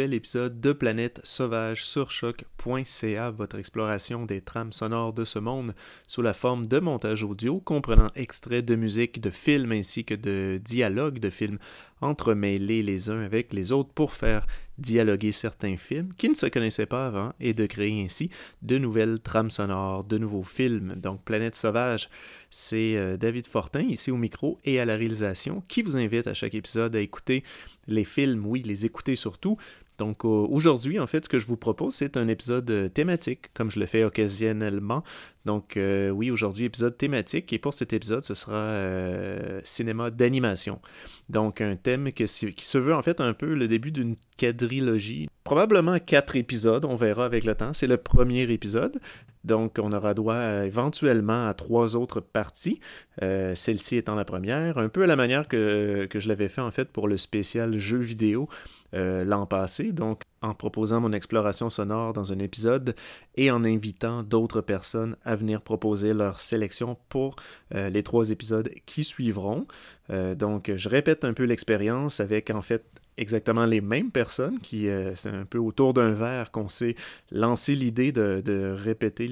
Nouvel épisode de Planète Sauvage sur choc.ca, votre exploration des trames sonores de ce monde sous la forme de montage audio comprenant extraits de musique, de films ainsi que de dialogues de films entremêlés les uns avec les autres pour faire dialoguer certains films qui ne se connaissaient pas avant et de créer ainsi de nouvelles trames sonores, de nouveaux films. Donc Planète Sauvage, c'est euh, David Fortin ici au micro et à la réalisation qui vous invite à chaque épisode à écouter les films, oui, les écouter surtout. Donc aujourd'hui, en fait, ce que je vous propose, c'est un épisode euh, thématique, comme je le fais occasionnellement. Donc euh, oui, aujourd'hui, épisode thématique. Et pour cet épisode, ce sera euh, cinéma d'animation. Donc un thème qui se veut en fait un peu le début d'une quadrilogie. Probablement quatre épisodes, on verra avec le temps. C'est le premier épisode. Donc, on aura droit éventuellement à trois autres parties, celle-ci étant la première, un peu à la manière que, que je l'avais fait en fait pour le spécial jeu vidéo. Euh, l'an passé, donc en proposant mon exploration sonore dans un épisode et en invitant d'autres personnes à venir proposer leur sélection pour euh, les trois épisodes qui suivront. Euh, donc je répète un peu l'expérience avec en fait exactement les mêmes personnes qui, c'est un peu autour d'un verre qu'on s'est lancé l'idée de, répéter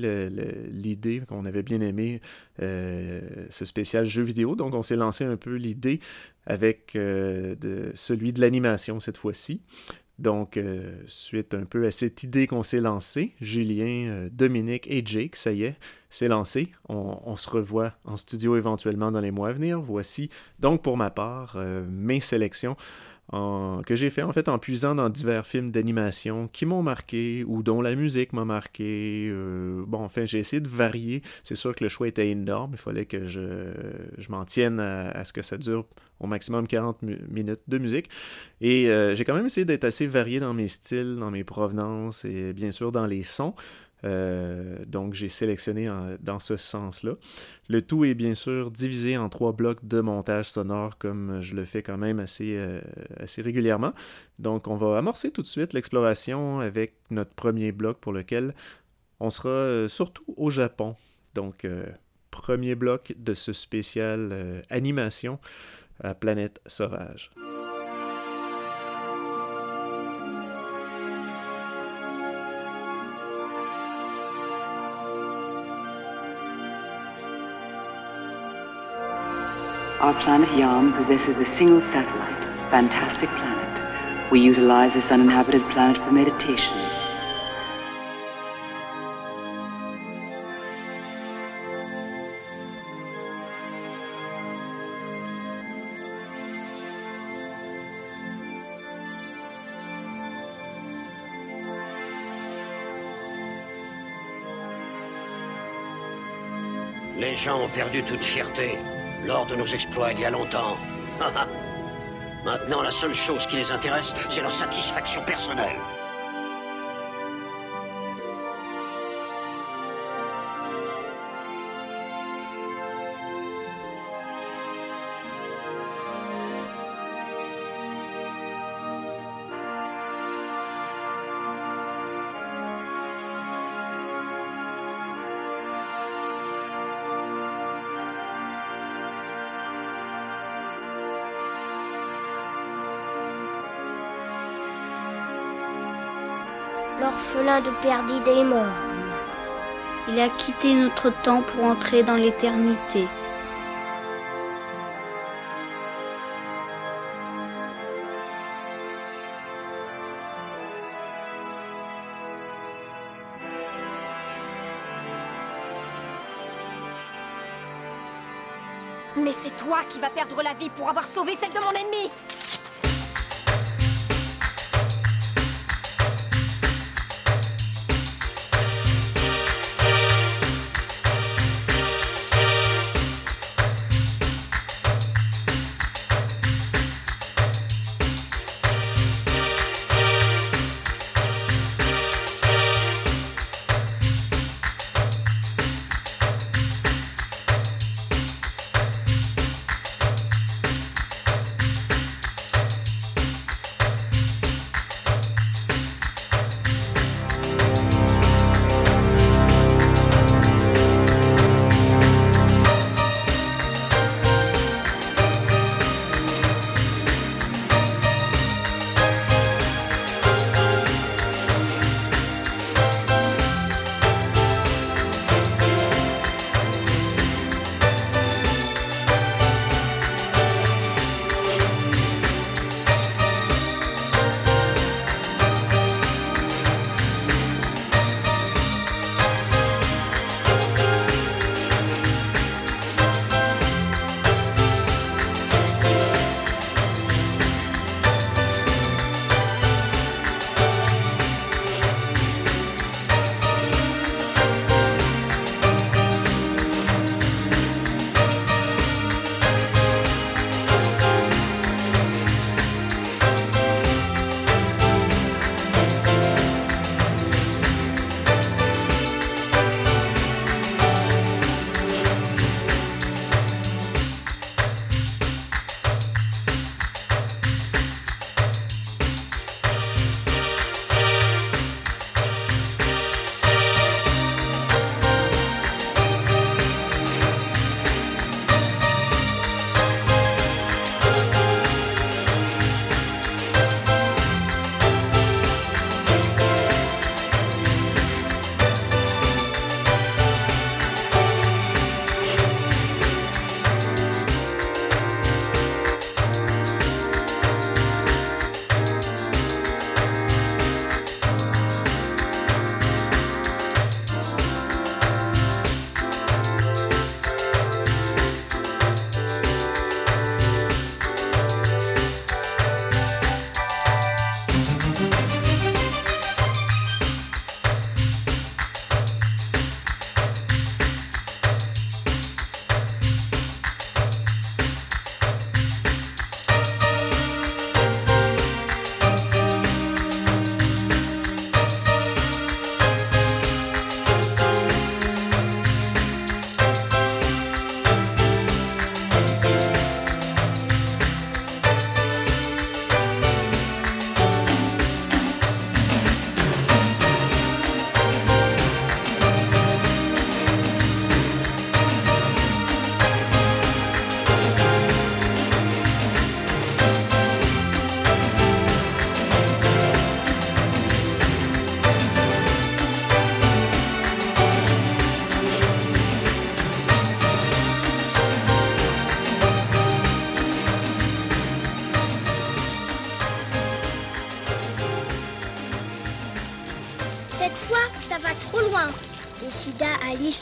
l'idée qu'on avait bien aimé, ce spécial jeu vidéo. Donc on s'est lancé un peu l'idée avec euh, de, celui de l'animation cette fois-ci. Donc, euh, suite un peu à cette idée qu'on s'est lancée, Julien, euh, Dominique et Jake, ça y est, c'est lancé. On, se revoit en studio éventuellement dans les mois à venir. Voici donc pour ma part mes sélections que j'ai fait en fait en puisant dans divers films d'animation qui m'ont marqué ou dont la musique m'a marqué. Euh, bon, enfin, j'ai essayé de varier. C'est sûr que le choix était énorme. Il fallait que je, je m'en tienne à, ce que ça dure au maximum 40 minutes de musique. Et euh, j'ai quand même essayé d'être assez varié dans mes styles, dans mes provenances et bien sûr dans les sons. Euh, donc j'ai sélectionné dans ce sens-là. Le tout est bien sûr divisé en trois blocs de montage sonore comme je le fais quand même assez, euh, assez régulièrement. Donc on va amorcer tout de suite l'exploration avec notre premier bloc pour lequel on sera euh, surtout au Japon. Donc premier bloc de ce spécial animation à Planète Sauvage. Our planet Yam possesses a single satellite, Fantastic Planet. We utilize this uninhabited planet for meditation. Les gens ont perdu toute fierté lors de nos exploits il y a longtemps. Maintenant, la seule chose qui les intéresse, c'est leur satisfaction personnelle. L'orphelin de Perdide est mort. Il a quitté notre temps pour entrer dans l'éternité. Mais c'est toi qui vas perdre la vie pour avoir sauvé celle de mon ennemi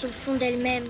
au fond d'elle-même.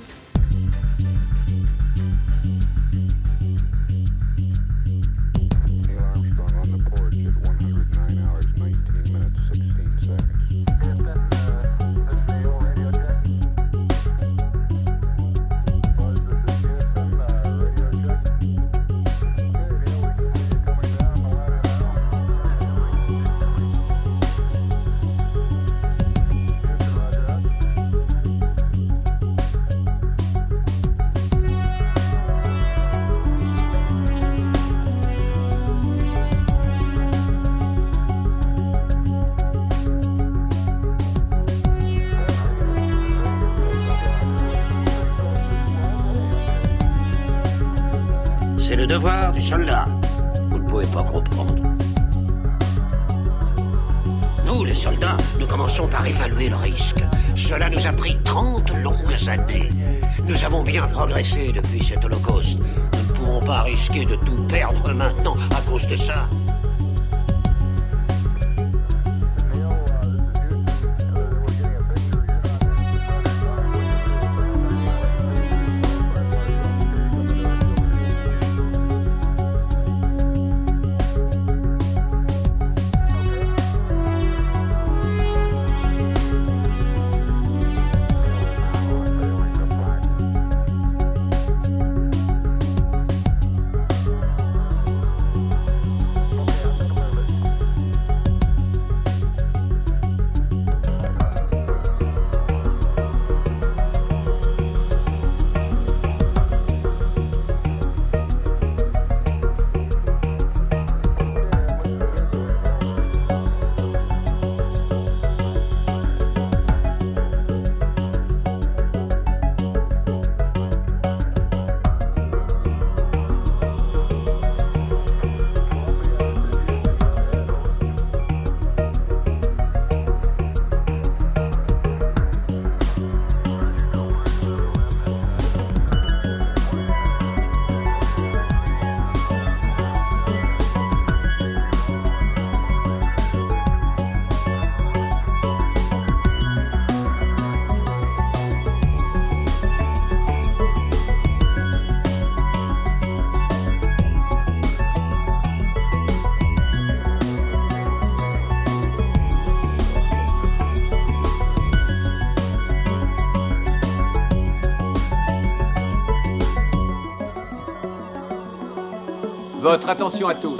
Attention à tous.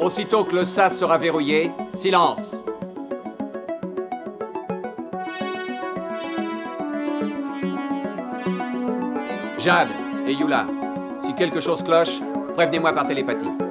Aussitôt que le sas sera verrouillé, silence. Jade et Yula, si quelque chose cloche, prévenez-moi par télépathie.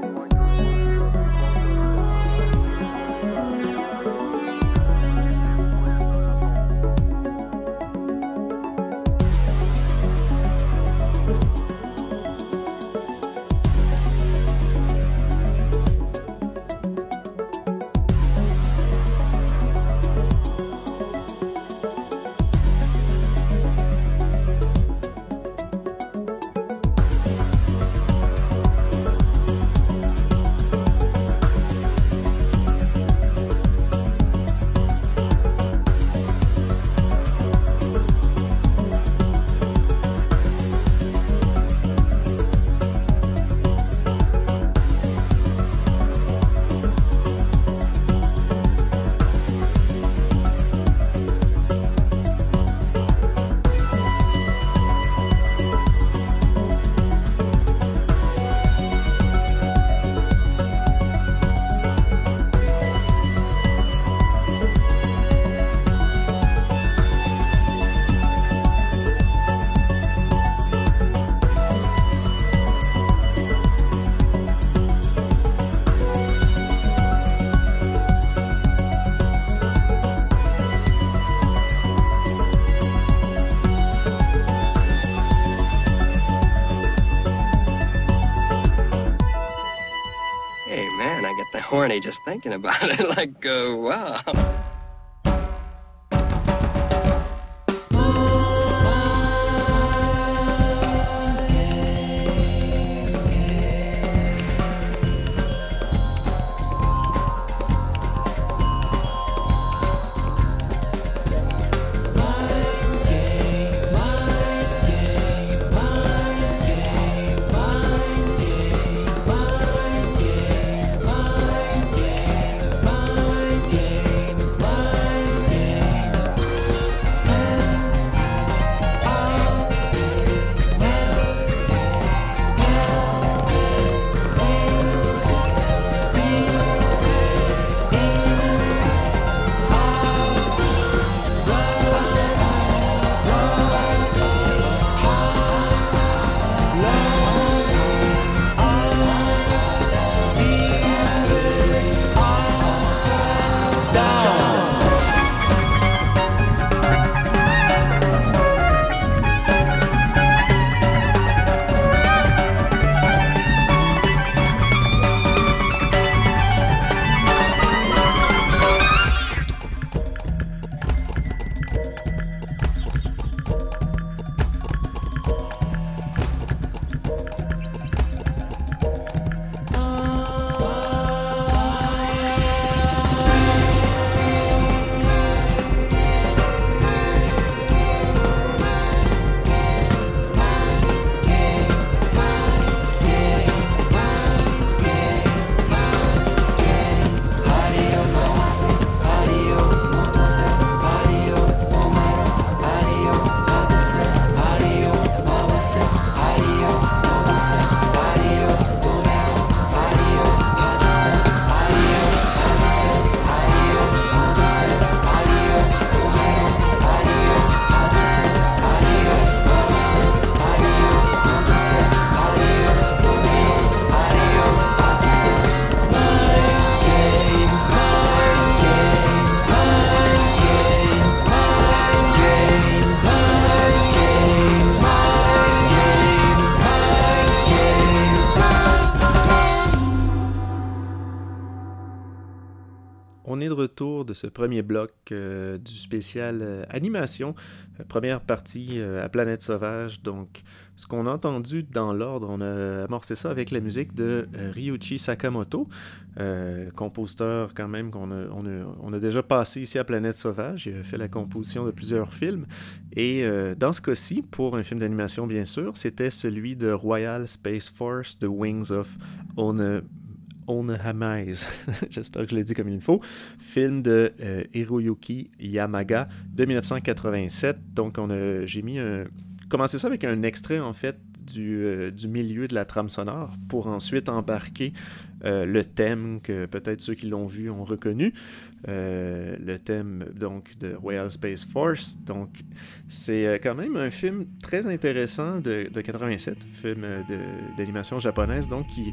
Just thinking about it. like, uh, wow. Premier bloc euh, du spécial euh, animation, euh, première partie à Planète Sauvage. Donc, ce qu'on a entendu dans l'ordre, on a amorcé ça avec la musique de Ryuichi Sakamoto, compositeur quand même qu'on a, on a, déjà passé ici à Planète Sauvage. Il a fait la composition de plusieurs films. Et dans ce cas-ci, pour un film d'animation bien sûr, c'était celui de Royal Space Force, The Wings of One. Onahamais, j'espère que je l'ai dit comme il faut, film de euh, Hiroyuki Yamaga de 1987. Donc, on a, j'ai mis un, commencé ça avec un extrait en fait du, du, milieu de la trame sonore pour ensuite embarquer le thème que peut-être ceux qui l'ont vu ont reconnu, le thème donc de Royal Space Force. Donc c'est quand même un film très intéressant de, de 87, film d'animation japonaise donc qui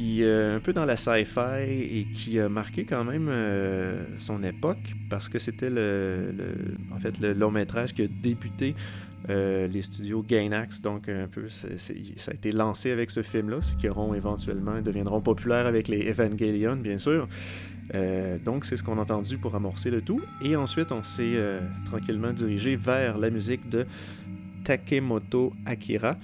euh, un peu dans la sci-fi et qui a marqué quand même euh, son époque parce que c'était le, en fait le long métrage qui a débuté euh, les studios Gainax, donc un peu ça a été lancé avec ce film-là, ce qui auront éventuellement deviendront populaires avec les Evangelion, bien sûr. donc c'est ce qu'on a entendu pour amorcer le tout. Et ensuite on s'est tranquillement dirigé vers la musique de Takemoto Akira,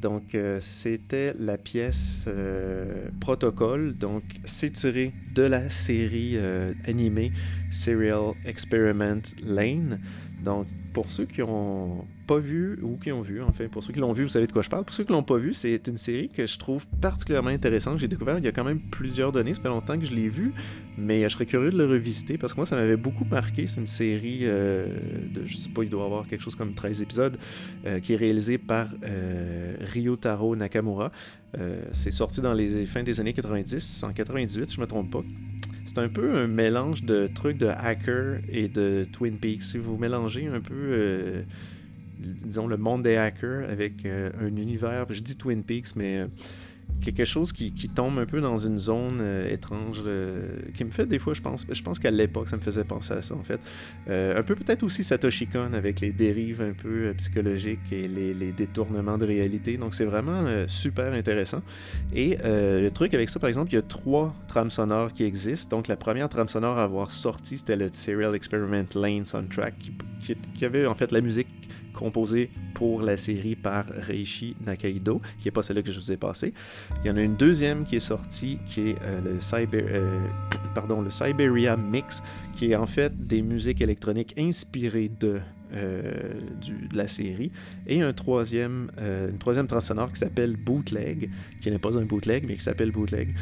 donc, euh, c'était la pièce euh, Protocole. Donc, c'est tiré de la série euh, animée Serial Experiment Lane. Donc, pour ceux qui n'ont pas vu, ou qui ont vu, enfin, pour ceux qui l'ont vu, vous savez de quoi je parle. Pour ceux qui l'ont pas vu, c'est une série que je trouve particulièrement intéressante. J'ai découvert il y a quand même plusieurs années, ça fait longtemps que je l'ai vu, mais je serais curieux de le revisiter parce que moi, ça m'avait beaucoup marqué. C'est une série euh, de, je sais pas, il doit avoir quelque chose comme 13 épisodes, euh, qui est réalisée par euh, Ryotaro Nakamura. c'est sorti dans les fins des années 90, en 98, je me trompe pas. C'est un peu un mélange de trucs de hacker et de Twin Peaks. Si vous mélangez un peu, disons, le monde des hackers avec euh, un univers, je dis Twin Peaks, mais euh, quelque chose qui, tombe un peu dans une zone euh, étrange, qui me fait des fois, je pense, je pense qu'à l'époque, ça me faisait penser à ça, en fait. Un peu peut-être aussi Satoshi Kon avec les dérives un peu psychologiques et les, détournements de réalité. Donc c'est vraiment super intéressant. Et le truc avec ça, par exemple, il y a trois trames sonores qui existent. Donc la première trame sonore à avoir sorti, c'était le Serial Experiment Lane Soundtrack, qui avait en fait la musique composé pour la série par Reishi Nakaido, qui n'est pas celle que je vous ai passée. Il y en a une deuxième qui est sortie, qui est euh, le, Cyber, euh, le Siberia Mix, qui est en fait des musiques électroniques inspirées de euh, de la série. Et un troisième, euh, une troisième trans qui s'appelle Bootleg, qui n'est pas un bootleg, mais qui s'appelle Bootleg,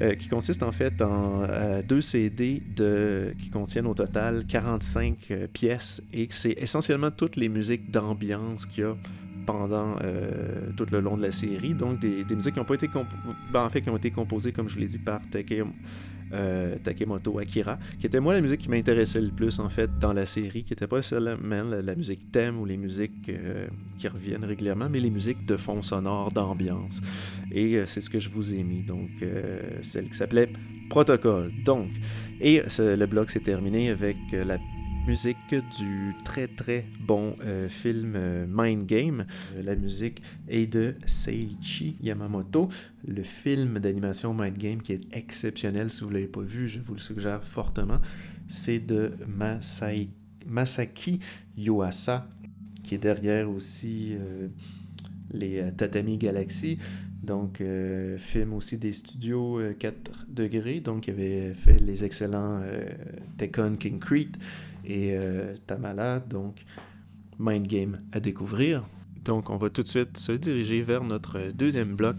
euh, qui consiste en fait en deux CD de, qui contiennent au total 45 pièces et c'est essentiellement toutes les musiques d'ambiance qu'il y a pendant tout le long de la série. Donc des, des musiques qui ont pas été ben, en fait qui ont été composées, comme je vous l'ai dit, par Takeo euh, Takemoto Akira, qui était moi la musique qui m'intéressait le plus en fait dans la série, qui n'était pas seulement la, musique thème ou les musiques euh, qui reviennent régulièrement, mais les musiques de fond sonore, d'ambiance. Et euh, c'est ce que je vous ai mis, donc celle qui s'appelait Protocole. Donc, et le blog s'est terminé avec la musique du très très bon euh, film euh, Mind Game. Euh, la musique est de Seiichi Yamamoto. Le film d'animation Mind Game qui est exceptionnel, si vous ne l'avez pas vu, je vous le suggère fortement. C'est de Masaki Yuasa, qui est derrière aussi les Tatami Galaxy. Donc, film aussi des studios 4 degrés. Donc, il avait fait les excellents Tekken King Creed et euh, Tamala, donc Mind Game à découvrir. Donc on va tout de suite se diriger vers notre deuxième bloc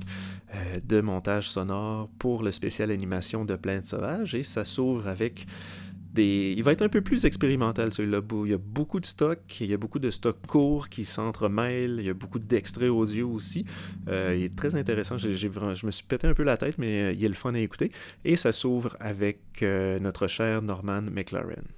euh, de montage sonore pour le spécial animation de Planète Sauvage et ça s'ouvre avec des... Il va être un peu plus expérimental celui-là. Il y a beaucoup de stock, il y a beaucoup de stocks courts qui s'entremêlent, il y a beaucoup d'extraits audio aussi. Euh, il est très intéressant, je me suis pété un peu la tête, mais il est le fun à écouter. Et ça s'ouvre avec notre cher Norman McLaren.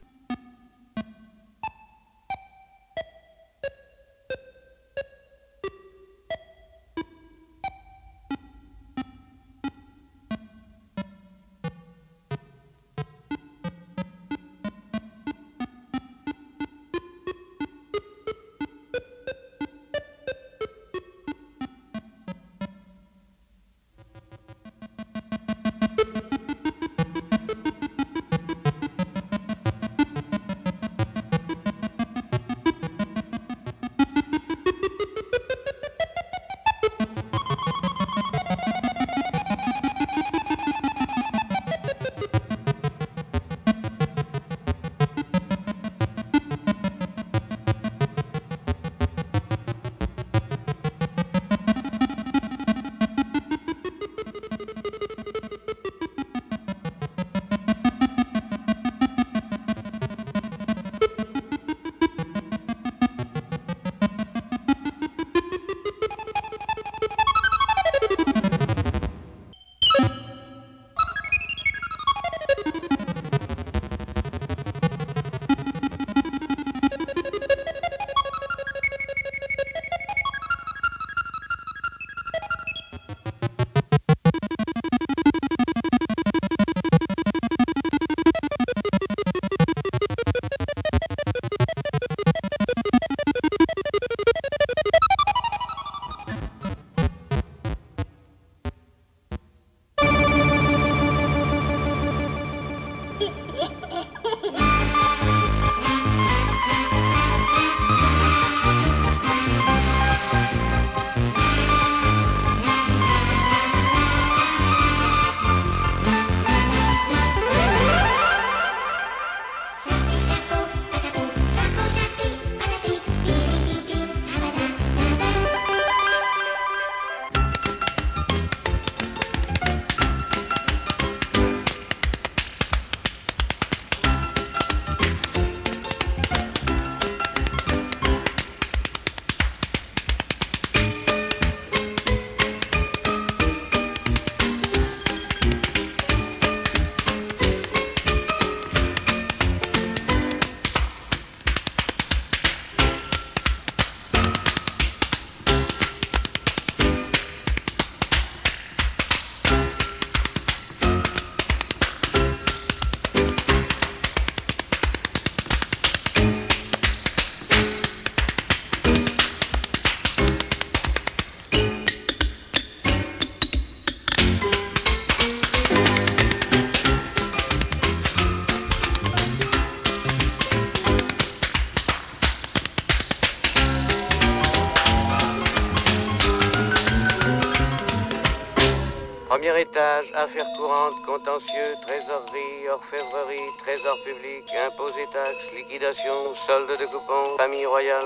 Premier étage, affaires courantes, contentieux, trésorerie, orfèvrerie, trésor public, impôts et taxes, liquidation, solde de coupons, famille royale.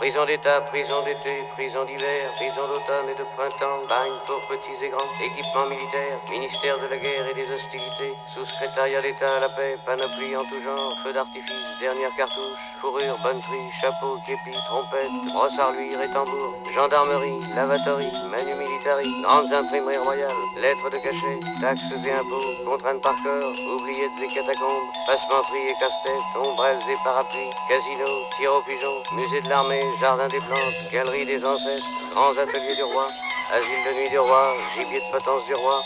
Prison d'État, prison d'été, prison d'hiver, prison d'automne et de printemps, bagne pour petits et grands, équipement militaire, ministère de la guerre et des hostilités, sous-secrétariat d'État à la paix, panoplie en tout genre, feu d'artifice, dernière cartouche, fourrure, bonne frise, chapeau, képi, trompette, brosse à reluire et tambour, gendarmerie, lavatory, manu militari, grandes imprimeries royales, lettres de cachet, taxes et impôts, contraintes par corps, oubliettes et catacombes, passementerie et casse-tête, ombrelles et parapluies, casino, tir au pigeon, musée de l'armée, jardin des plantes, galerie des ancêtres, grands ateliers du roi, asile de nuit du roi, gibier de potence du roi,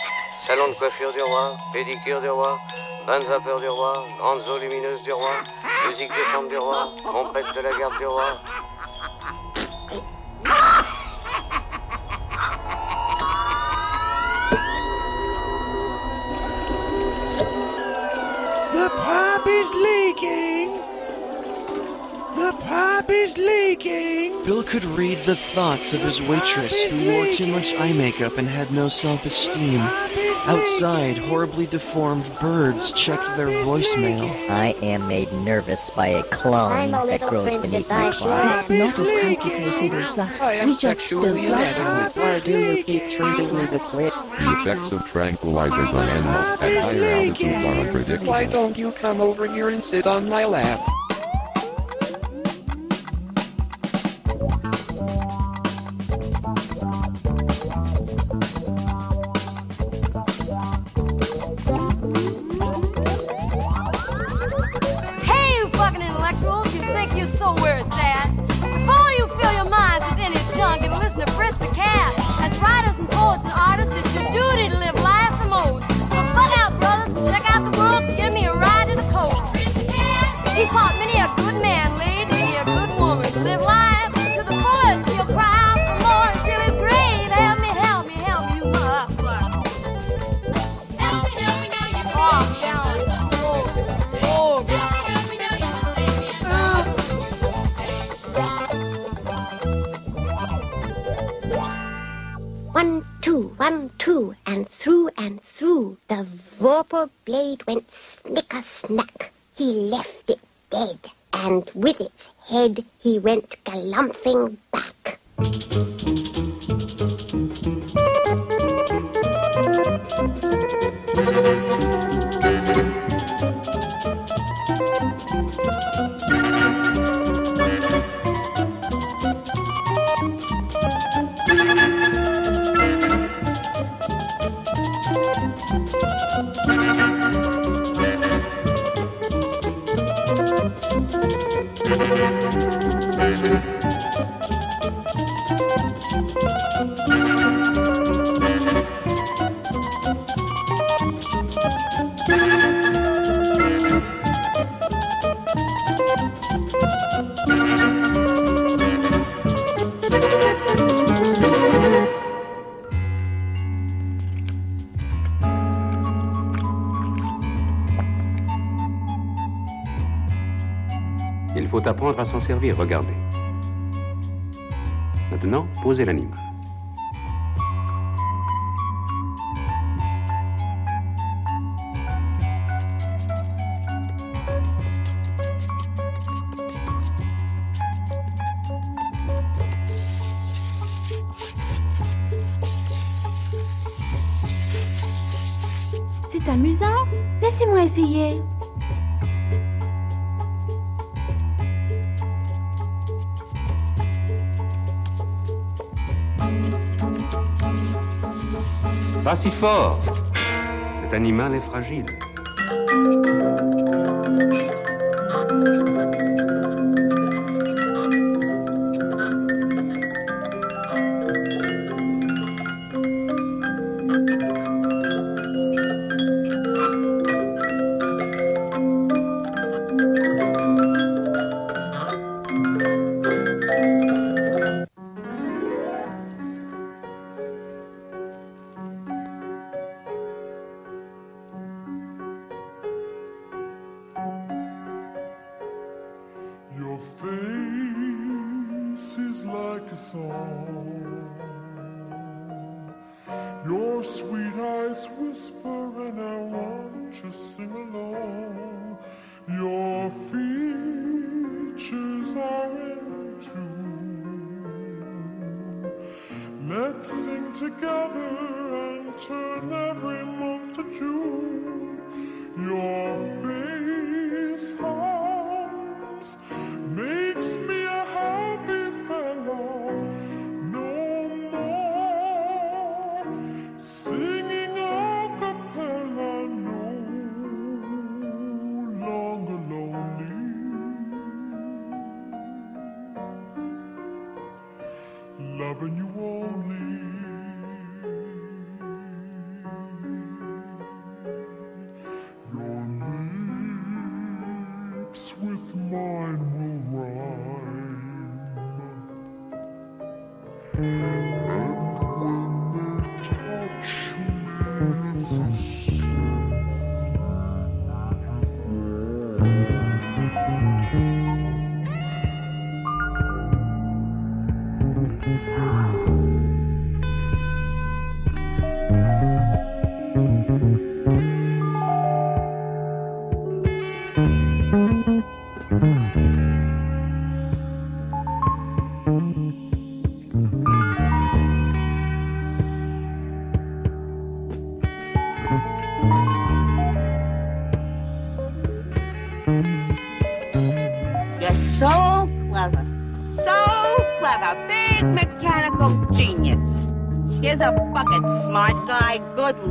salon de coiffure du roi, pédicure du roi, bain de vapeur du roi, grandes eaux lumineuses du roi, musique de chambre du roi, trompette de la garde du roi. The pipe is leaking. The pipe is leaking. Bill could read the thoughts of his waitress who wore too much eye makeup and had no self esteem. Outside, horribly deformed birds checked their voicemail. I am made nervous by a clone that grows beneath my closet. I am sexually inadequate. Why do you keep treating me this way? The effects of tranquilizers on animals at higher altitudes are unpredictable. Why don't you come over here and sit on my lap? Went galumphing back. Servir, regardez. Maintenant, posez l'animal. C'est amusant. Laissez-moi essayer. Pas si fort. Cet animal est fragile.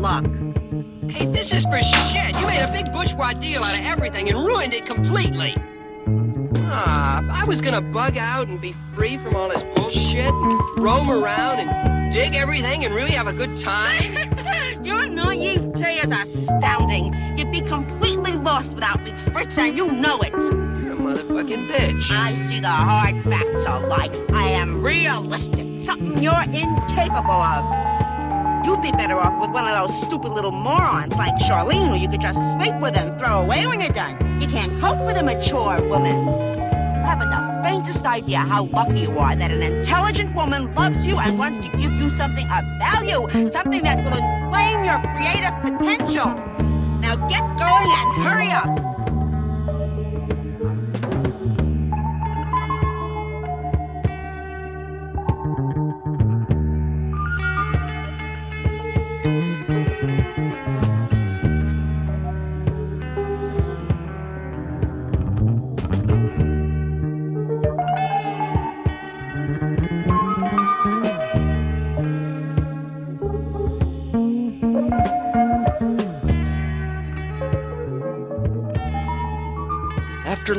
Luck. Hey, this is for shit. You made a big bourgeois deal out of everything and ruined it completely. Ah, I was gonna bug out and be free from all this bullshit and roam around and dig everything and really have a good time. Your naivete is astounding. You'd be completely lost without me, Fritz, and you know it. You're a motherfucking bitch. I see the hard facts of life. I am realistic, something you're incapable of. You'd be better off with one of those stupid little morons like Charlene, who you could just sleep with and throw away when you're done. You can't cope with a mature woman. You haven't the faintest idea how lucky you are that an intelligent woman loves you and wants to give you something of value, something that will inflame your creative potential. Now get going and hurry up.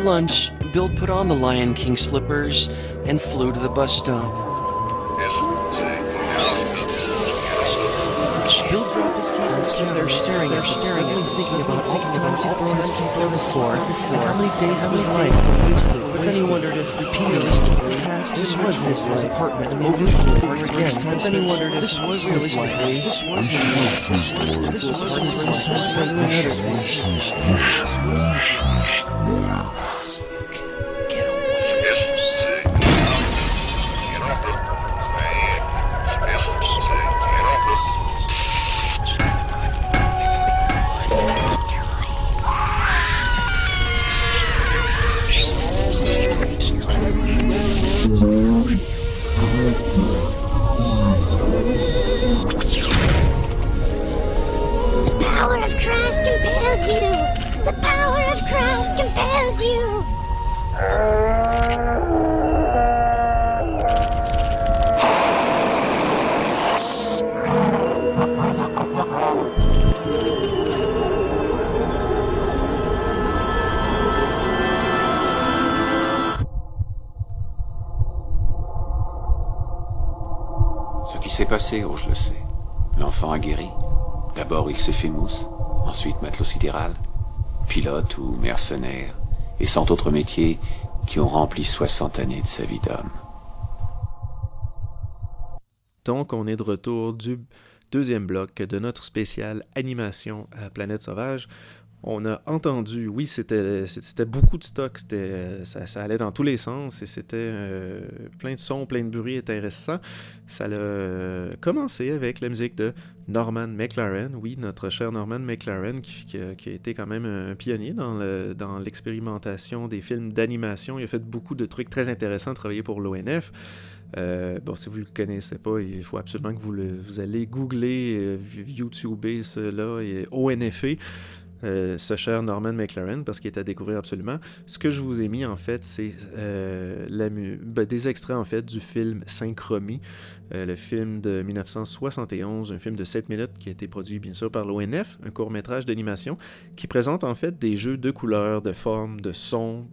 Lunch, Bill put on the Lion King slippers and flew to the bus stop. Dropped his keys and stood there staring at them, thinking about all the times he'd thrown his keys there before, and how many days of his life were wasted. But then he wondered if repeatedly tasks this was his little apartment over and over again. But then he wondered if this was his life. This was his life. This was this was his life. This was his S'est fait mousse, ensuite matelot sidéral, pilote ou mercenaire, et cent autres métiers qui ont rempli 60 années de sa vie d'homme. Donc, on est de retour du deuxième bloc de notre spécial animation à Planète Sauvage. On a entendu, oui, c'était beaucoup de stock, ça, ça, allait dans tous les sens et c'était euh, plein de sons, plein de bruits intéressants. Ça a commencé avec la musique de Norman McLaren, oui, notre cher Norman McLaren, qui, a, été quand même un pionnier dans l'expérimentation des films d'animation. Il a fait beaucoup de trucs très intéressants, travaillé pour l'ONF. Euh, bon, si vous ne le connaissez pas, il faut absolument que vous, vous allez googler, euh, cela et ONFE. Euh, ce cher Norman McLaren parce qu'il est à découvrir absolument. Ce que je vous ai mis en fait, c'est euh, ben, des extraits en fait du film Synchromie, euh, le film de 1971, un film de 7 minutes qui a été produit bien sûr par l'ONF, un court métrage d'animation qui présente en fait des jeux de couleurs, de formes, de sons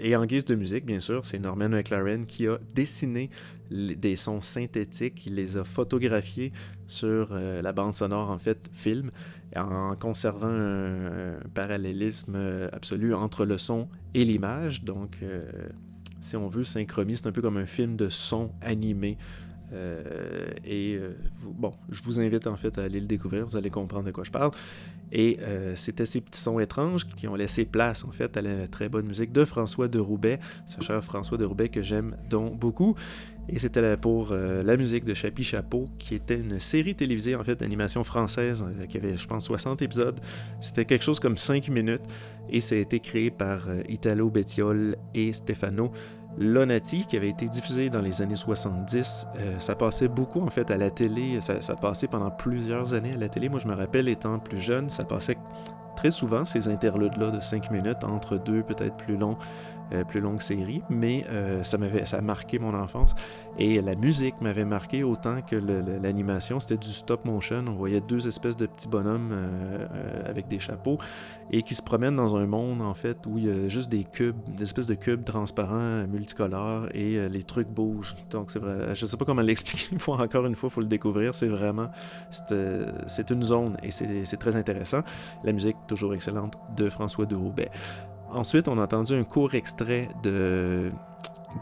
et en guise de musique bien sûr. C'est Norman McLaren qui a dessiné des sons synthétiques, il les a photographiés sur la bande sonore en fait film en conservant un, parallélisme euh, absolu entre le son et l'image. Donc, euh, si on veut, Synchromie, c'est un peu comme un film de son animé. Euh, et bon, je vous invite en fait à aller le découvrir, vous allez comprendre de quoi je parle. Et c'était ces petits sons étranges qui ont laissé place en fait à la très bonne musique de François de Roubaix, ce cher François de Roubaix que j'aime donc beaucoup. Et c'était pour euh, la musique de Chapi Chapeau, qui était une série télévisée en fait d'animation française euh, qui avait, je pense, 60 épisodes. C'était quelque chose comme 5 minutes et ça a été créé par euh, Italo Bettiol et Stefano Lonati, qui avait été diffusé dans les années 70. ça passait beaucoup en fait à la télé, ça, ça passait pendant plusieurs années à la télé. Moi je me rappelle étant plus jeune, ça passait très souvent ces interludes-là de 5 minutes entre deux peut-être plus longs plus longue série, mais euh, ça, m'avait, ça a marqué mon enfance. Et la musique m'avait marqué autant que l'animation. C'était du stop motion. On voyait deux espèces de petits bonhommes euh, avec des chapeaux et qui se promènent dans un monde, en fait, où il y a juste des cubes, des espèces de cubes transparents, multicolores, et les trucs bougent. Donc, c'est vrai. Je sais pas comment l'expliquer. encore une fois, il faut le découvrir. C'est vraiment. C'est, une zone et c'est, c'est très intéressant. La musique, toujours excellente, de François de Roubaix. Ensuite, on a entendu un court extrait de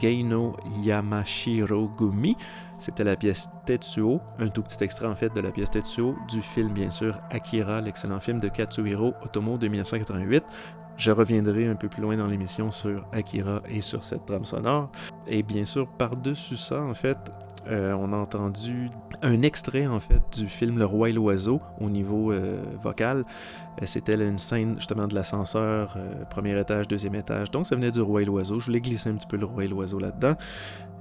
Geino Yamashiro Gumi. C'était la pièce Tetsuo, un tout petit extrait en fait de la pièce Tetsuo du film bien sûr Akira, l'excellent film de Katsuhiro Otomo de 1988. Je reviendrai un peu plus loin dans l'émission sur Akira et sur cette trame sonore. Et bien sûr, par-dessus ça, en fait, euh, on a entendu un extrait en fait du film Le Roi et l'Oiseau au niveau euh, vocal. Euh, c'était une scène justement de l'ascenseur, premier étage, deuxième étage. Donc ça venait du Roi et l'Oiseau. Je voulais glisser un petit peu le Roi et l'Oiseau là-dedans.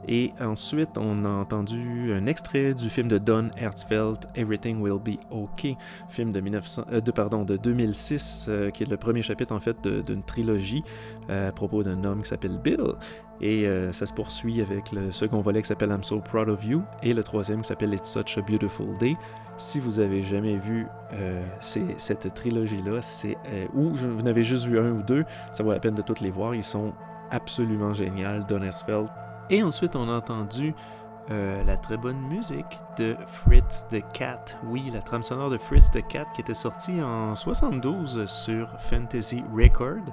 Et ensuite, on a entendu un extrait du film de Don Hertzfeld, Everything Will Be Okay, film de, 1900, de, pardon, de 2006, qui est le premier chapitre en fait d'une trilogie à propos d'un homme qui s'appelle Bill. Et euh, ça se poursuit avec le second volet qui s'appelle I'm So Proud of You et le troisième qui s'appelle It's Such a Beautiful Day. Si vous avez jamais vu euh, cette trilogie-là, euh, ou vous n'avez juste vu un ou deux, ça vaut la peine de toutes les voir. Ils sont absolument géniaux, Don Et ensuite, on a entendu la très bonne musique de Fritz the Cat. Oui, la trame sonore de Fritz the Cat qui était sortie en 72 sur Fantasy Record.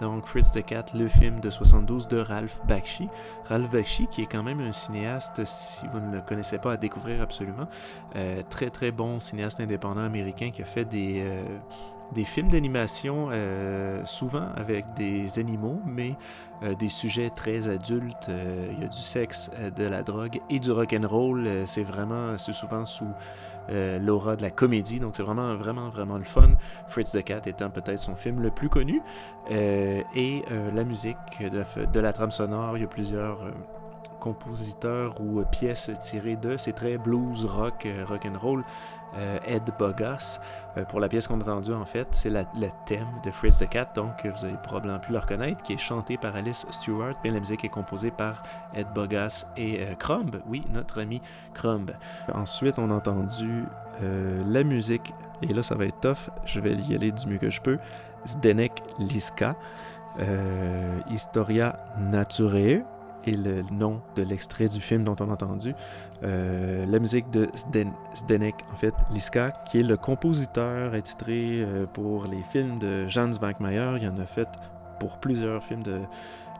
Donc, Fritz the Cat, le film de 72 de Ralph Bakshi. Ralph Bakshi, qui est quand même un cinéaste, si vous ne le connaissez pas, à découvrir absolument. Euh, très très bon cinéaste indépendant américain qui a fait des, euh, des films d'animation, euh, souvent avec des animaux, mais des sujets très adultes. il y a du sexe, de la drogue et du rock and roll. c'est vraiment, c'est souvent sous euh, l'aura de la comédie. Donc c'est vraiment, vraiment, vraiment le fun. Fritz the Cat étant peut-être son film le plus connu. Euh, et euh, la musique de, la trame sonore, il y a plusieurs compositeurs ou pièces tirées de. C'est très blues, rock, rock and roll. Ed Bogas. Pour la pièce qu'on a entendue, en fait, c'est le thème de Fritz the Cat, donc vous avez probablement pu le reconnaître, qui est chanté par Alice Stewart, mais la musique est composée par Ed Bogas et Crumb, oui, notre ami Crumb. Ensuite, on a entendu la musique, et là, ça va être tough, je vais y aller du mieux que je peux. Zdenek Liska, Historia Naturae, et le nom de l'extrait du film dont on a entendu. Euh, la musique de Zdenek, en fait, Liska, qui est le compositeur attitré euh, pour les films de Jans Vankmajer. Il en a fait pour plusieurs films de.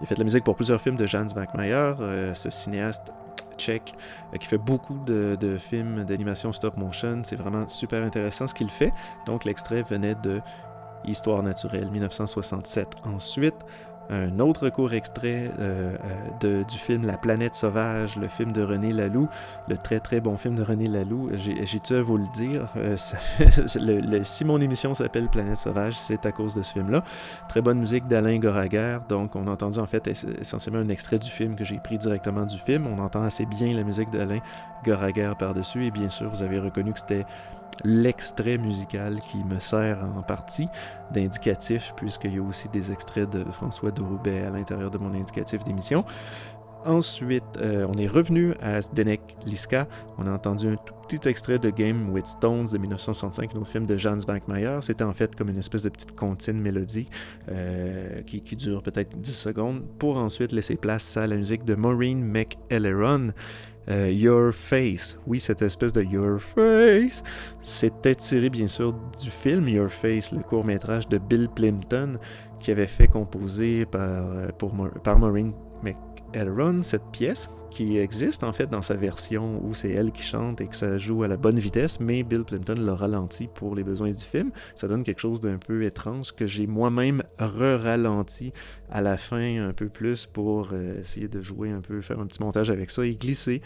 Il a fait la musique pour plusieurs films de Jans Vankmajer, euh, ce cinéaste tchèque qui fait beaucoup de, de films d'animation stop motion. C'est vraiment super intéressant ce qu'il fait. Donc l'extrait venait de Histoire naturelle 1967 ensuite. Un autre court extrait euh, euh, de, du film La planète sauvage, le film de René Laloux, le très très bon film de René Laloux. J'ai-tu à vous le dire? Euh, si mon émission s'appelle Planète sauvage, c'est à cause de ce film-là. Très bonne musique d'Alain Goraguer. Donc, on a entendu en fait essentiellement un extrait du film que j'ai pris directement du film. On entend assez bien la musique d'Alain Goraguer par-dessus. Et bien sûr, vous avez reconnu que c'était l'extrait musical qui me sert en partie d'indicatif, puisqu'il y a aussi des extraits de François Roubaix à l'intérieur de mon indicatif d'émission. Ensuite, euh, on est revenu à Zdenek Liska. On a entendu un tout petit extrait de Game with Stones de 1965, un film de Jan Bankmeyer. C'était en fait comme une espèce de petite comptine mélodie euh, qui, qui, dure peut-être 10 secondes pour ensuite laisser place à la musique de Maureen McElleron. Euh, Your Face. Oui, cette espèce de Your Face, c'était tiré bien sûr du film Your Face, le court métrage de Bill Plimpton, qui avait fait composer par, euh, par Maureen McElron cette pièce, qui existe en fait dans sa version où c'est elle qui chante et que ça joue à la bonne vitesse, mais Bill Plimpton l'a ralenti pour les besoins du film. Ça donne quelque chose d'un peu étrange que j'ai moi-même re-ralenti à la fin un peu plus pour euh, essayer de jouer un peu, faire un petit montage avec ça et glisser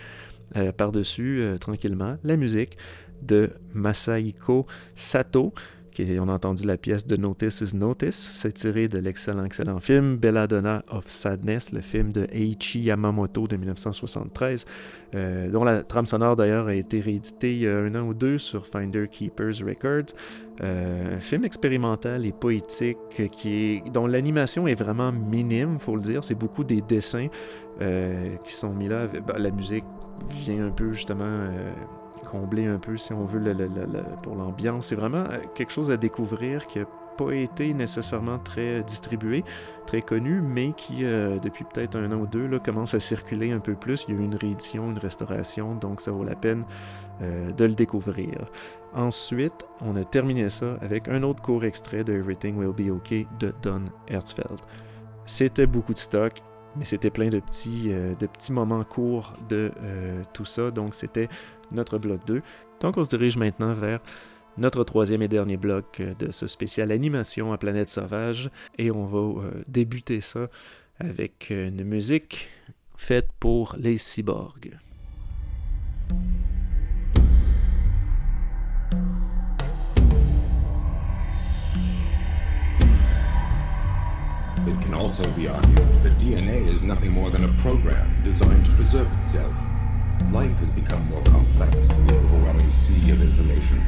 euh, par-dessus euh, tranquillement la musique de Masahiko Sato on a entendu la pièce de Notice is Notice. C'est tiré de l'excellent, excellent film Belladonna of Sadness, le film de Eiichi Yamamoto de 1973, euh, dont la trame sonore d'ailleurs a été rééditée il y a un an ou deux sur Finder Keepers Records. Euh, un film expérimental et poétique dont l'animation est vraiment minime, faut le dire. C'est beaucoup des dessins euh, qui sont mis là. Ben, la musique vient un peu justement combler un peu, si on veut, pour l'ambiance. C'est vraiment euh, quelque chose à découvrir qui n'a pas été nécessairement très distribué, très connu, mais qui, euh, depuis peut-être un an ou deux, commence à circuler un peu plus. Il y a eu une réédition, une restauration, donc ça vaut la peine euh, de le découvrir. Ensuite, on a terminé ça avec un autre court extrait de Everything Will Be Okay de Don Hertzfeld. C'était beaucoup de stock, mais c'était plein de petits, de petits moments courts de tout ça. Donc c'était notre bloc 2. Donc on se dirige maintenant vers notre troisième et dernier bloc de ce spécial animation à Planète Sauvage. Et on va euh, débuter ça avec une musique faite pour les cyborgs. It can also be argued that DNA is nothing more than a program designed to preserve itself. life has become more complex in the overwhelming sea of information.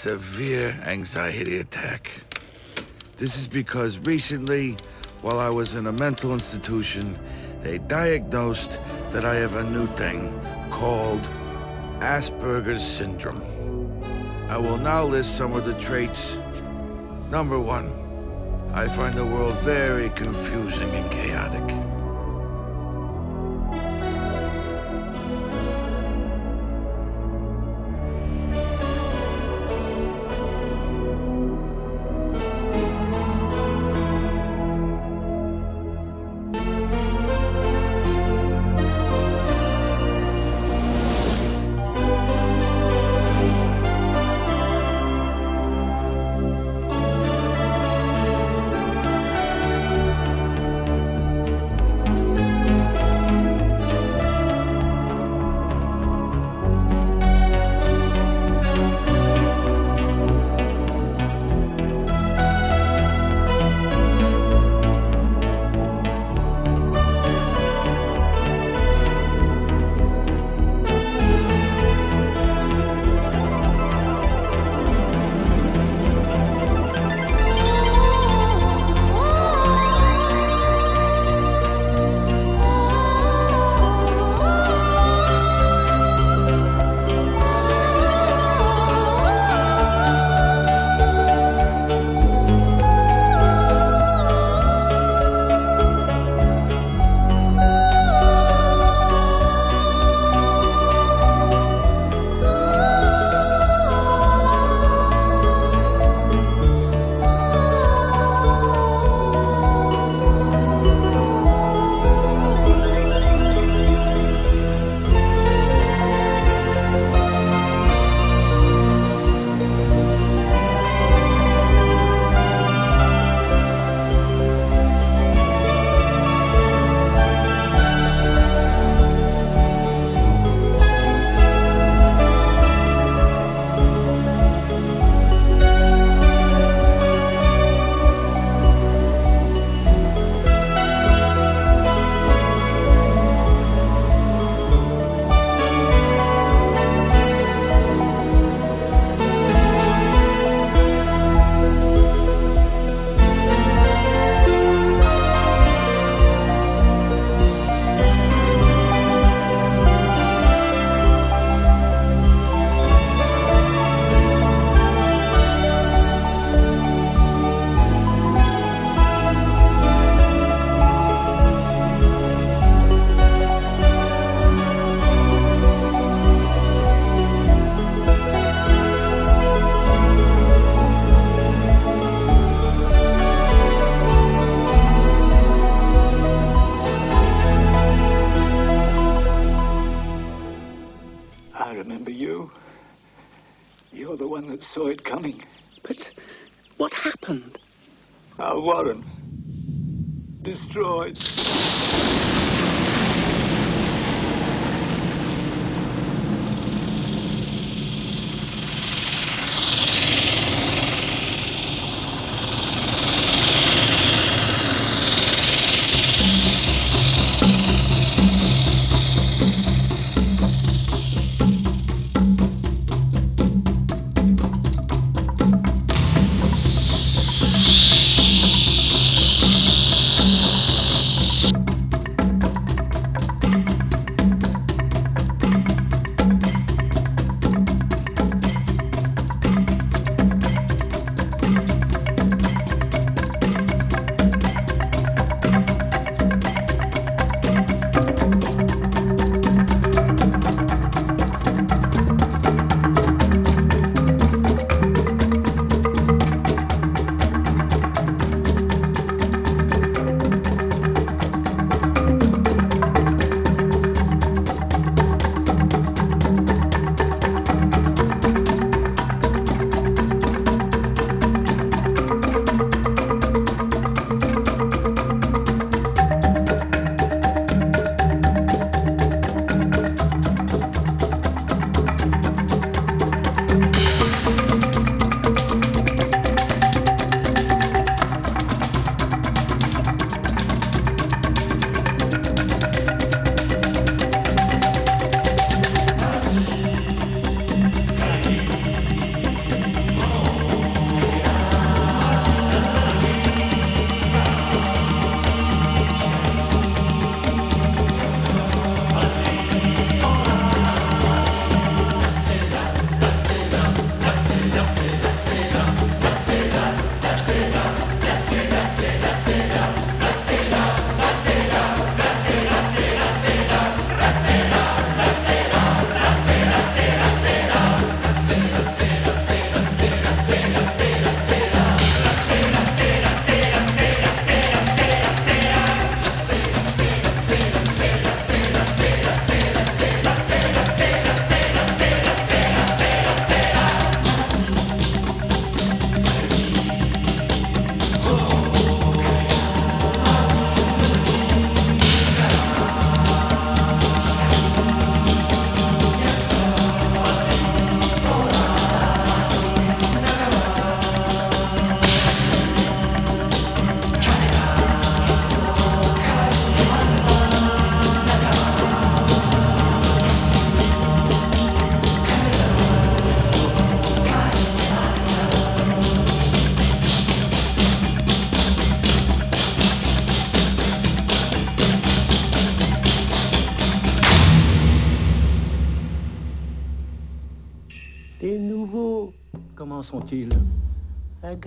Severe anxiety attack. This is because recently, while I was in a mental institution, they diagnosed that I have a new thing called Asperger's syndrome. I will now list some of the traits. Number one, I find the world very confusing and chaotic. It coming. But what happened? Our Warren. Destroyed.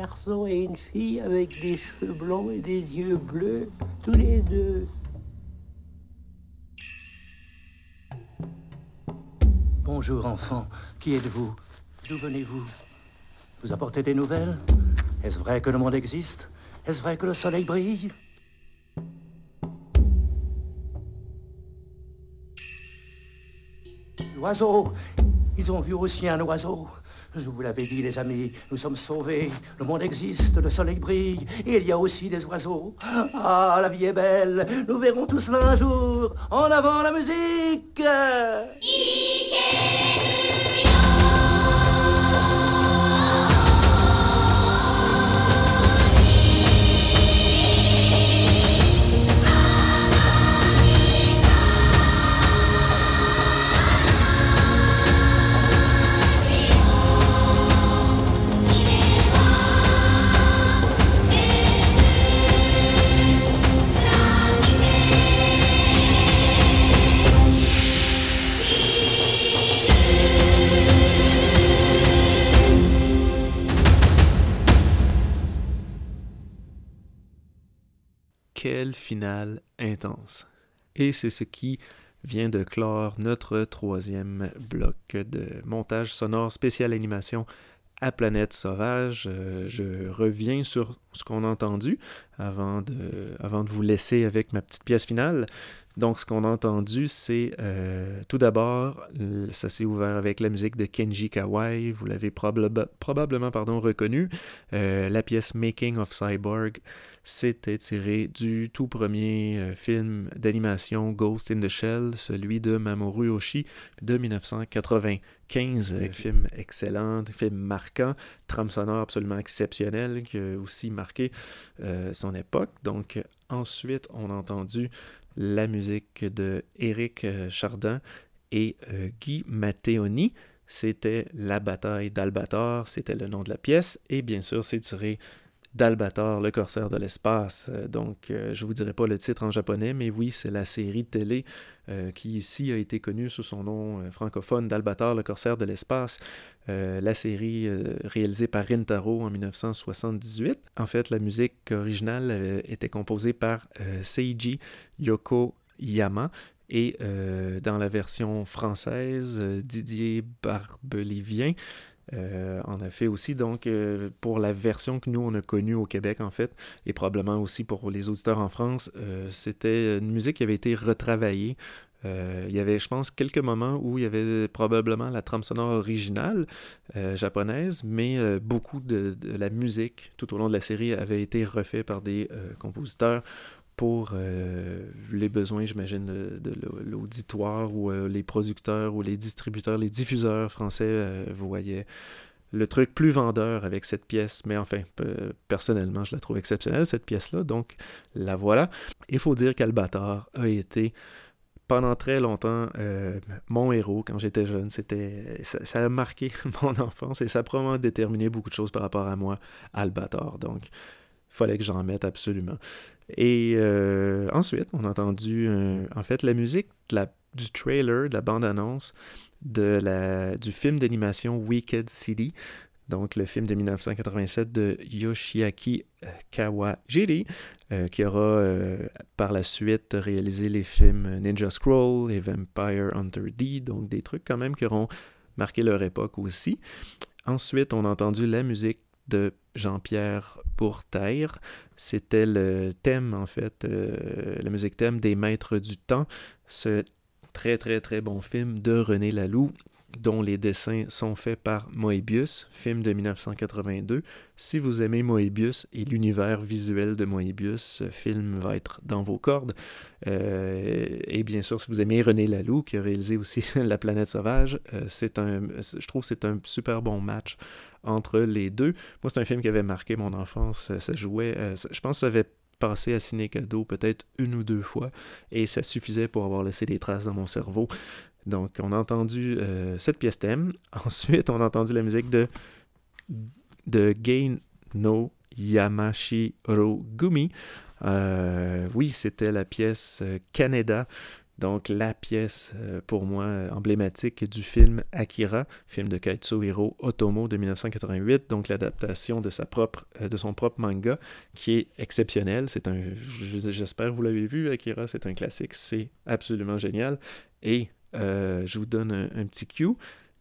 Garçon et une fille avec des cheveux blonds et des yeux bleus, tous les deux. Bonjour enfant, qui êtes-vous? D'où venez-vous? Vous apportez des nouvelles? Est-ce vrai que le monde existe? Est-ce vrai que le soleil brille? L'oiseau. Ils ont vu aussi un oiseau. Je vous l'avais dit, les amis, nous sommes sauvés. Le monde existe, le soleil brille, et il y a aussi des oiseaux. Ah, la vie est belle, nous verrons tout cela un jour. En avant la musique Finale intense. Et c'est ce qui vient de clore notre troisième bloc de montage sonore spécial animation à Planète Sauvage. Euh, je reviens sur ce qu'on a entendu avant de, avant de vous laisser avec ma petite pièce finale. Donc, ce qu'on a entendu, c'est euh, tout d'abord, ça s'est ouvert avec la musique de Kenji Kawai. Vous l'avez probablement pardon, reconnu. Euh, la pièce Making of Cyborg, c'était tiré du tout premier euh, film d'animation Ghost in the Shell, celui de Mamoru Oshii de 1995. Un film excellent, film marquant, trame sonore absolument exceptionnel qui a aussi marqué son époque. Donc, ensuite, on a entendu la musique de Eric euh, Chardin et euh, Guy Matteoni. C'était La bataille d'Albator, c'était le nom de la pièce, et bien sûr, c'est tiré d'Albator, le corsaire de l'espace. Euh, donc, je ne vous dirai pas le titre en japonais, mais oui, c'est la série télé qui ici a été connue sous son nom francophone d'Albator, le corsaire de l'espace. la série réalisée par Rintaro en 1978. En fait, la musique originale était composée par Seiji Yoko Yama. Et euh, dans la version française, euh, Didier Barbelivien euh, en a fait aussi. Donc, pour la version que nous, on a connue au Québec, en fait, et probablement aussi pour les auditeurs en France, c'était une musique qui avait été retravaillée. il y avait, je pense, quelques moments où il y avait probablement la trame sonore originale japonaise, mais beaucoup de, de, la musique tout au long de la série avait été refait par des compositeurs pour euh, les besoins, j'imagine, de, l'auditoire ou euh, les producteurs ou les distributeurs, les diffuseurs français, euh, voyez le truc plus vendeur avec cette pièce. Mais enfin, personnellement, je la trouve exceptionnelle, cette pièce-là. Donc, la voilà. Il faut dire qu'Albator a été pendant très longtemps mon héros quand j'étais jeune. C'était ça, a marqué mon enfance et ça a probablement déterminé beaucoup de choses par rapport à moi, Albator. Donc, il fallait que j'en mette absolument. Et euh, ensuite, on a entendu euh, en fait la musique du trailer, de la bande-annonce de du film d'animation Wicked City, donc le film de 1987 de Yoshiaki euh, Kawajiri, qui aura par la suite réalisé les films Ninja Scroll et Vampire Hunter D, donc des trucs quand même qui auront marqué leur époque aussi. Ensuite, on a entendu la musique de Jean-Pierre Bourtaire. C'était le thème, en fait, euh, la musique thème des Maîtres du Temps, ce très très très bon film de René Laloux, dont les dessins sont faits par Moebius, film de 1982. Si vous aimez Moebius et l'univers visuel de Moebius, ce film va être dans vos cordes. Euh, et bien sûr, si vous aimez René Laloux, qui a réalisé aussi La planète sauvage, euh, c'est un, je trouve que c'est un super bon match entre les deux. Moi, c'est un film qui avait marqué mon enfance. Ça jouait, euh, je pense que ça avait passé à Ciné Cadeau peut-être une ou deux fois et ça suffisait pour avoir laissé des traces dans mon cerveau. Donc, on a entendu euh, cette pièce thème. Ensuite, on a entendu la musique de, de Gain no Yamashiro Gumi. Euh, oui, c'était la pièce Canada donc la pièce euh, pour moi emblématique du film Akira, film de Kaitsuhiro Otomo de 1988, donc l'adaptation euh, de son propre manga qui est exceptionnel. C'est un j'espère que vous l'avez vu Akira, c'est un classique, c'est absolument génial et euh, je vous donne un petit cue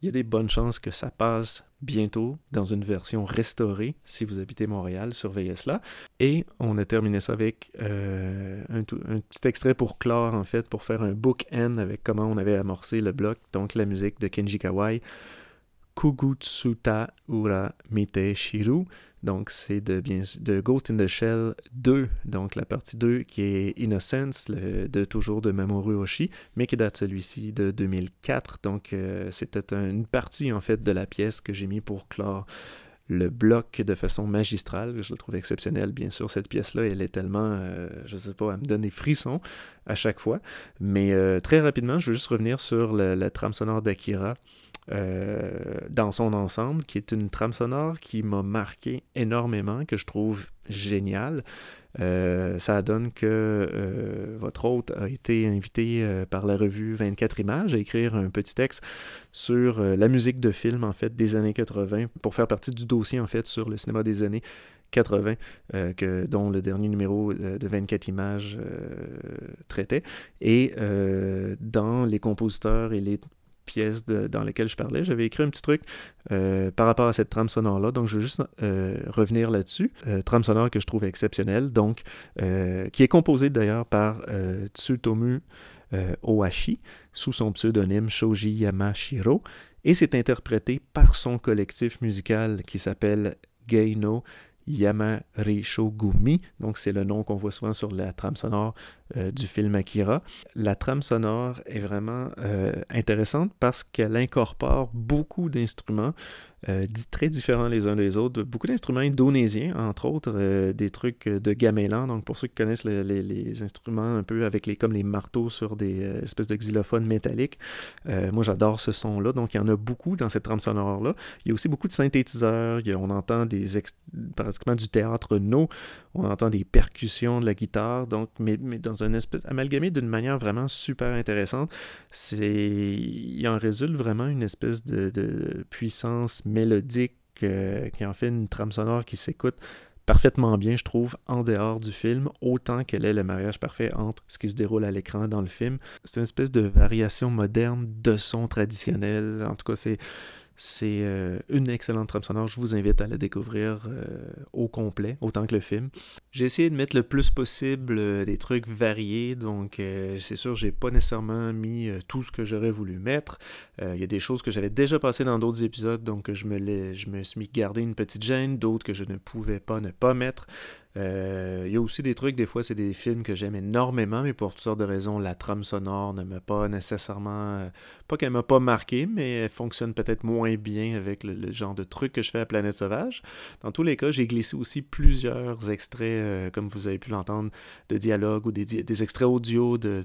il y a des bonnes chances que ça passe bientôt dans une version restaurée si vous habitez Montréal, surveillez cela. Et on a terminé ça avec euh, un, petit extrait pour clore en fait, pour faire un book-end avec comment on avait amorcé le bloc, donc la musique de Kenji Kawai. Kugutsuta Ura Mite Shiru. Donc, c'est de, bien, de Ghost in the Shell 2, donc la partie 2 qui est Innocence, de toujours de Mamoru Oshii, mais qui date celui-ci de 2004. Donc, euh, c'était une partie en fait de la pièce que j'ai mis pour clore le bloc de façon magistrale. Je le trouve exceptionnel, bien sûr. Cette pièce-là, elle est tellement, euh, je sais pas, elle me donne des frissons à chaque fois. Mais euh, très rapidement, je veux juste revenir sur la trame sonore d'Akira. Euh, dans son ensemble, qui est une trame sonore qui m'a marqué énormément, que je trouve géniale. Euh, ça donne que euh, votre hôte a été invité par la revue 24 images à écrire un petit texte sur la musique de film en fait des années 80 pour faire partie du dossier en fait sur le cinéma des années 80, que, dont le dernier numéro de 24 images traitait. Et dans les compositeurs et les pièce dans laquelle je parlais, j'avais écrit un petit truc euh, par rapport à cette trame sonore-là. Donc, je veux juste euh, revenir là-dessus. Euh, trame sonore que je trouve exceptionnelle, donc, qui est composée d'ailleurs par Tsutomu Ohashi, sous son pseudonyme Shoji Yamashiro, et c'est interprété par son collectif musical qui s'appelle Geino Yamarishogumi. Donc, c'est le nom qu'on voit souvent sur la trame sonore euh, du film Akira. La trame sonore est vraiment euh, intéressante parce qu'elle incorpore beaucoup d'instruments euh, très différents les uns des autres. Beaucoup d'instruments indonésiens, entre autres, euh, des trucs de gamelan. Donc, pour ceux qui connaissent le- les, instruments un peu avec les, comme les marteaux sur des espèces de xylophones métalliques, moi j'adore ce son-là. Donc, il y en a beaucoup dans cette trame sonore-là. Il y a aussi beaucoup de synthétiseurs. On entend des pratiquement du théâtre no. On entend des percussions de la guitare. Donc, mais, mais dans espèce amalgamé d'une manière vraiment super intéressante. C'est, il en résulte vraiment une espèce de, de puissance mélodique euh, qui en fait une trame sonore qui s'écoute parfaitement bien, je trouve, en dehors du film, autant qu'elle est le mariage parfait entre ce qui se déroule à l'écran dans le film. C'est une espèce de variation moderne de son traditionnel. En tout cas, c'est c'est euh, une excellente trame sonore. Je vous invite à la découvrir euh, au complet, autant que le film. J'ai essayé de mettre le plus possible euh, des trucs variés, donc c'est sûr, j'ai pas nécessairement mis tout ce que j'aurais voulu mettre. Il y a des choses que j'avais déjà passées dans d'autres épisodes, donc je me, je me suis mis gardé une petite gêne, d'autres que je ne pouvais pas ne pas mettre. Euh, Il y a aussi des trucs, des fois, c'est des films que j'aime énormément, mais pour toutes sortes de raisons, la trame sonore ne m'a pas nécessairement. euh, pas qu'elle m'a pas marqué, mais elle fonctionne peut-être moins bien avec le, genre de trucs que je fais à Planète Sauvage. Dans tous les cas, j'ai glissé aussi plusieurs extraits, euh, comme vous avez pu l'entendre, de dialogues ou des, extraits audio de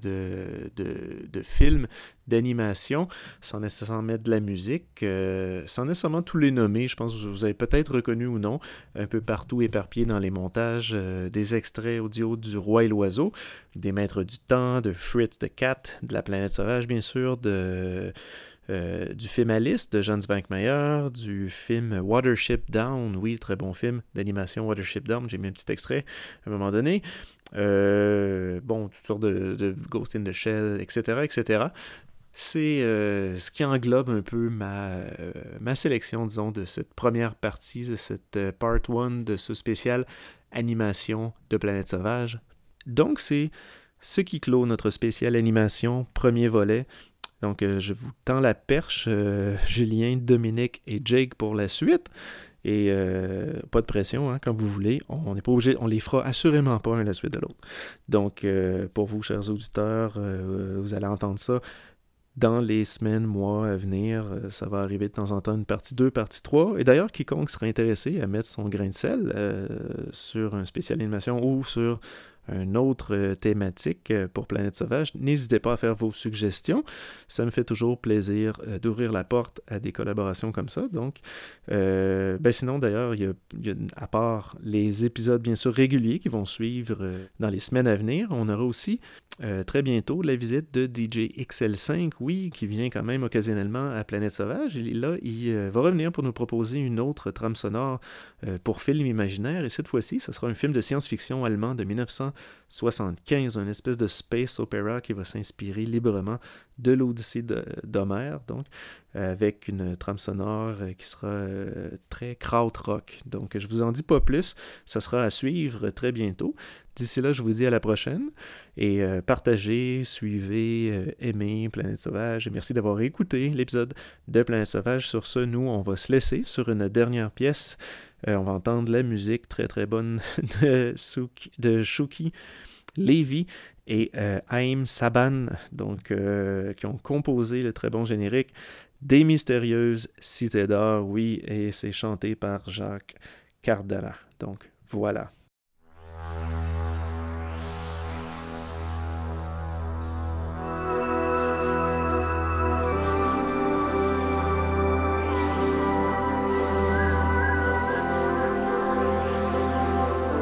films, d'animation, sans nécessairement mettre de la musique, euh, sans nécessairement tous les nommer. Je pense que vous avez peut-être reconnu ou non, un peu partout éparpillé dans les montages, euh, des extraits audio du Roi et l'Oiseau, des Maîtres du Temps, de Fritz the Cat, de La Planète Sauvage, bien sûr, de. euh, du film Alice de Jan Zvankmajer, du film Watership Down, oui, très bon film d'animation Watership Down, j'ai mis un petit extrait à un moment donné. Bon, toutes sortes de, de Ghost in the Shell, etc., etc. C'est euh, ce qui englobe un peu ma, euh, ma sélection, disons, de cette première partie, de cette euh, part 1 de ce spécial animation de Planète Sauvage. Donc, c'est ce qui clôt notre spécial animation, premier volet. Donc, je vous tends la perche, Julien, Dominique et Jake pour la suite. Et pas de pression, hein, comme vous voulez. On n'est pas obligé, on les fera assurément pas un la suite de l'autre. Donc, pour vous, chers auditeurs, vous allez entendre ça dans les semaines, mois à venir. Euh, ça va arriver de temps en temps une partie 2, partie 3. Et d'ailleurs, quiconque serait intéressé à mettre son grain de sel euh, sur un spécial animation ou sur un autre euh, thématique euh, pour Planète Sauvage, n'hésitez pas à faire vos suggestions. Ça me fait toujours plaisir euh, d'ouvrir la porte à des collaborations comme ça. Donc, ben sinon, d'ailleurs, il y a, à part les épisodes bien sûr réguliers qui vont suivre dans les semaines à venir, on aura aussi très bientôt la visite de DJ XL5, oui, qui vient quand même occasionnellement à Planète Sauvage. Et là, il va revenir pour nous proposer une autre trame sonore pour film imaginaire. Et cette fois-ci, ce sera un film de science-fiction allemand de 1975, un espèce de space opera qui va s'inspirer librement de l'Odyssée d'Homère, donc avec une trame sonore euh, qui sera euh, très krautrock. Donc, je vous en dis pas plus. Ça sera à suivre très bientôt. D'ici là, je vous dis à la prochaine. Et euh, partagez, suivez, aimez Planète Sauvage. Et merci d'avoir écouté l'épisode de Planète Sauvage. Sur ce, nous, on va se laisser sur une dernière pièce. Euh, on va entendre la musique très très bonne de, Suki, de Shuki Levy et euh, Haïm Saban, donc, euh, qui ont composé le très bon générique des mystérieuses cités d'or, oui, et c'est chanté par Jacques Cardana. Donc voilà.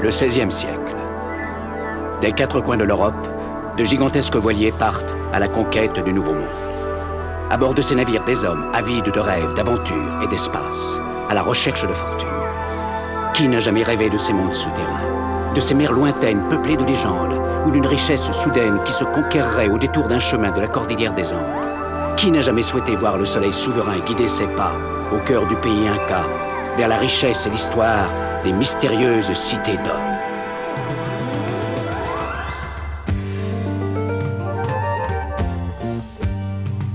Le XVIe siècle. Des quatre coins de l'Europe, de gigantesques voiliers partent à la conquête du Nouveau Monde. À bord de ces navires, des hommes avides de rêves, d'aventures et d'espace, à la recherche de fortune. Qui n'a jamais rêvé de ces mondes souterrains, de ces mers lointaines peuplées de légendes, ou d'une richesse soudaine qui se conquerrait au détour d'un chemin de la cordillère des Andes? Qui n'a jamais souhaité voir le soleil souverain guider ses pas au cœur du pays Inca, vers la richesse et l'histoire des mystérieuses cités d'or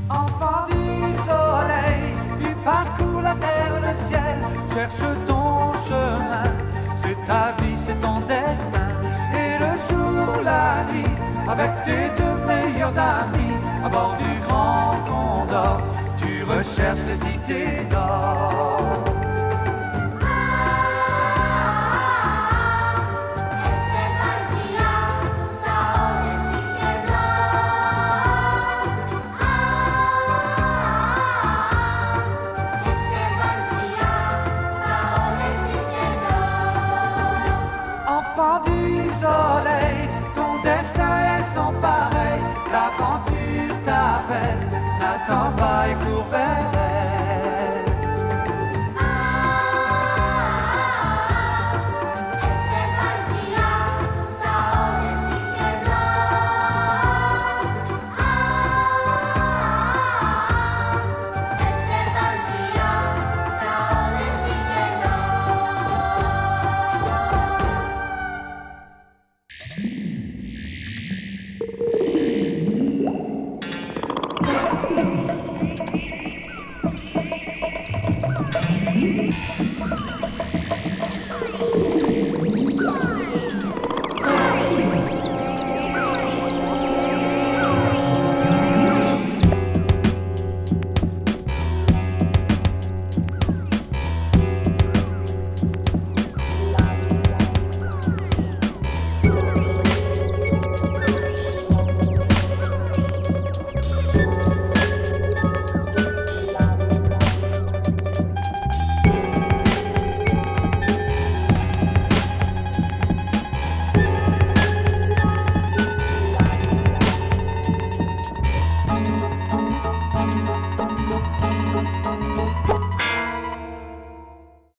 Enfant du soleil, tu parcours la terre, le ciel, cherche ton chemin. C'est ta vie, c'est ton destin. Et le jour, la nuit, avec tes deux meilleurs amis, à bord du grand condor, tu recherches les cités d'or.